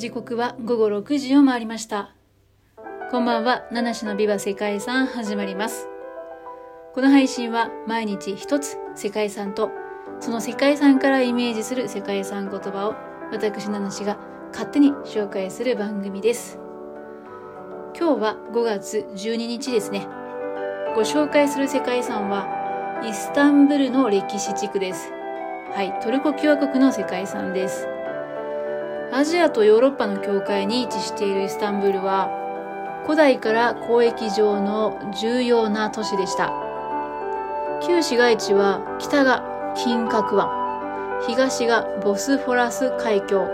時刻は午後6時を回りました。こんばんは、七種のビバ世界遺産始まります。この配信は毎日一つ世界遺産とその世界遺産からイメージする世界遺産言葉を私七種が勝手に紹介する番組です。今日は5月12日ですね。ご紹介する世界遺産はイスタンブルの歴史地区です。はい、トルコ共和国の世界遺産です。アジアとヨーロッパの境界に位置しているイスタンブールは、古代から交易上の重要な都市でした。旧市街地は北が金閣湾、東がボスフォラス海峡、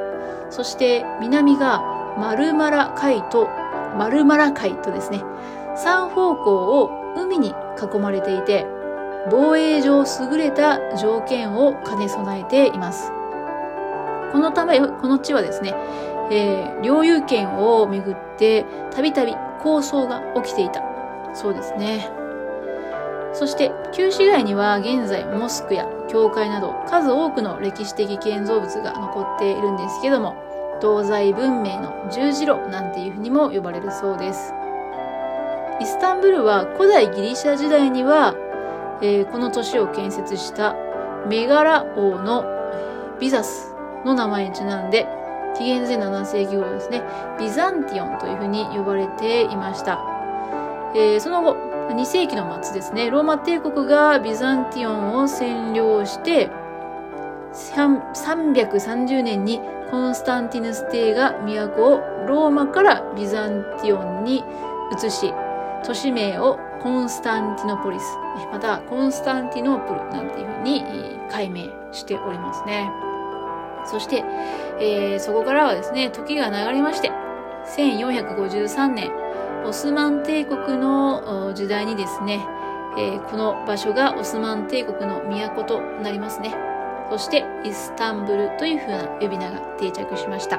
そして南がマルマラ海と、マルマラ海とですね、三方向を海に囲まれていて、防衛上優れた条件を兼ね備えています。このため、この地はですね、えー、領有権をめぐってたびたび抗争が起きていた。そうですね。そして、旧市街には現在モスクや教会など数多くの歴史的建造物が残っているんですけども、東西文明の十字路なんていうふうにも呼ばれるそうです。イスタンブルは古代ギリシャ時代には、えー、この都市を建設したメガラ王のビザスの名前にちなんで、紀元前7世紀頃ですね、ビザンティオンというふうに呼ばれていました。えー、その後、2世紀の末ですね、ローマ帝国がビザンティオンを占領して、330年にコンスタンティヌス帝が都をローマからビザンティオンに移し、都市名をコンスタンティノポリス、またコンスタンティノープルなんていうふうに改名しておりますね。そして、えー、そこからはですね、時が流れまして、1453年、オスマン帝国の時代にですね、えー、この場所がオスマン帝国の都となりますね。そして、イスタンブルという風な呼び名が定着しました。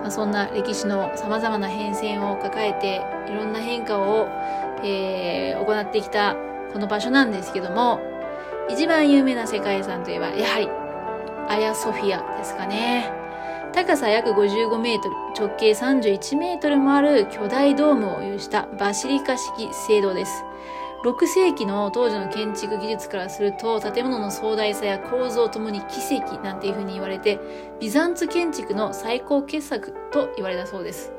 まあ、そんな歴史の様々な変遷を抱えて、いろんな変化を、えー、行ってきたこの場所なんですけども、一番有名な世界遺産といえば、やはりアヤソフィアですかね。高さ約55メートル、直径31メートルもある巨大ドームを有したバシリカ式聖堂です。6世紀の当時の建築技術からすると建物の壮大さや構造ともに奇跡なんていう風に言われてビザンツ建築の最高傑作と言われたそうです。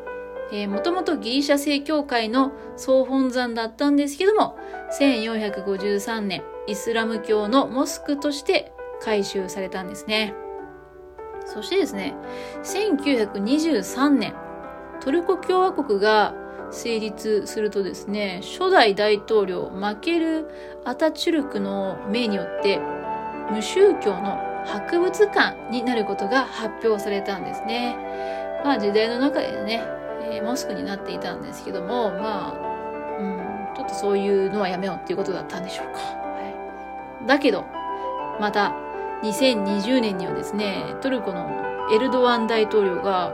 えー、もともとギリシャ正教会の総本山だったんですけども1453年イスラム教のモスクとして改修されたんですね。そしてですね、1923年、トルコ共和国が成立するとですね、初代大統領マケル・アタチュルクの命によって、無宗教の博物館になることが発表されたんですね。まあ時代の中でね、えー、モスクになっていたんですけども、まあ、うん、ちょっとそういうのはやめようっていうことだったんでしょうか。はい、だけど、また2020年にはですね、トルコのエルドアン大統領が、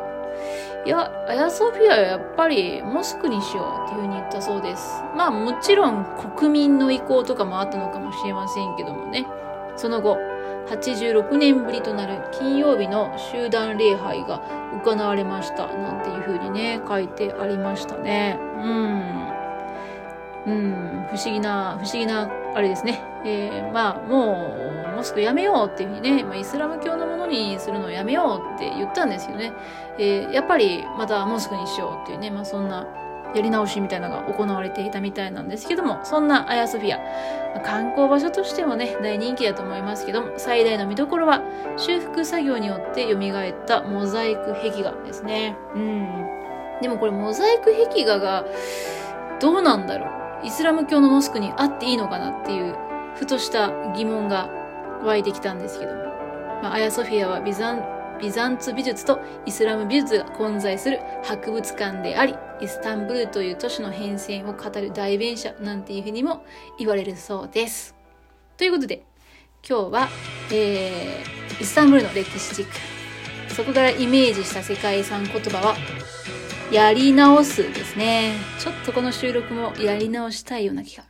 いや、アヤソフィアはやっぱりモスクにしようっていうふうに言ったそうです。まあもちろん国民の意向とかもあったのかもしれませんけどもね。その後、86年ぶりとなる金曜日の集団礼拝が行われました。なんていうふうにね、書いてありましたね。うん。うん、不思議な、不思議な、あれですね。えー、まあ、もう、モスクやめようっていうふうにね、ま、イスラム教のものにするのをやめようって言ったんですよね。えー、やっぱり、またモスクにしようっていうね、まあ、そんな、やり直しみたいなのが行われていたみたいなんですけども、そんなアヤソフィア、まあ、観光場所としてもね、大人気だと思いますけども、最大の見どころは、修復作業によって蘇ったモザイク壁画ですね。うん。でもこれ、モザイク壁画が、どうなんだろうイスラム教のモスクにあっていいのかなっていう、ふとした疑問が湧いてきたんですけど。まあ、アヤソフィアはビザン、ビザンツ美術とイスラム美術が混在する博物館であり、イスタンブールという都市の変遷を語る代弁者なんていうふうにも言われるそうです。ということで、今日は、えー、イスタンブールの歴史地区、そこからイメージした世界遺産言葉は、やり直すですね。ちょっとこの収録もやり直したいような気が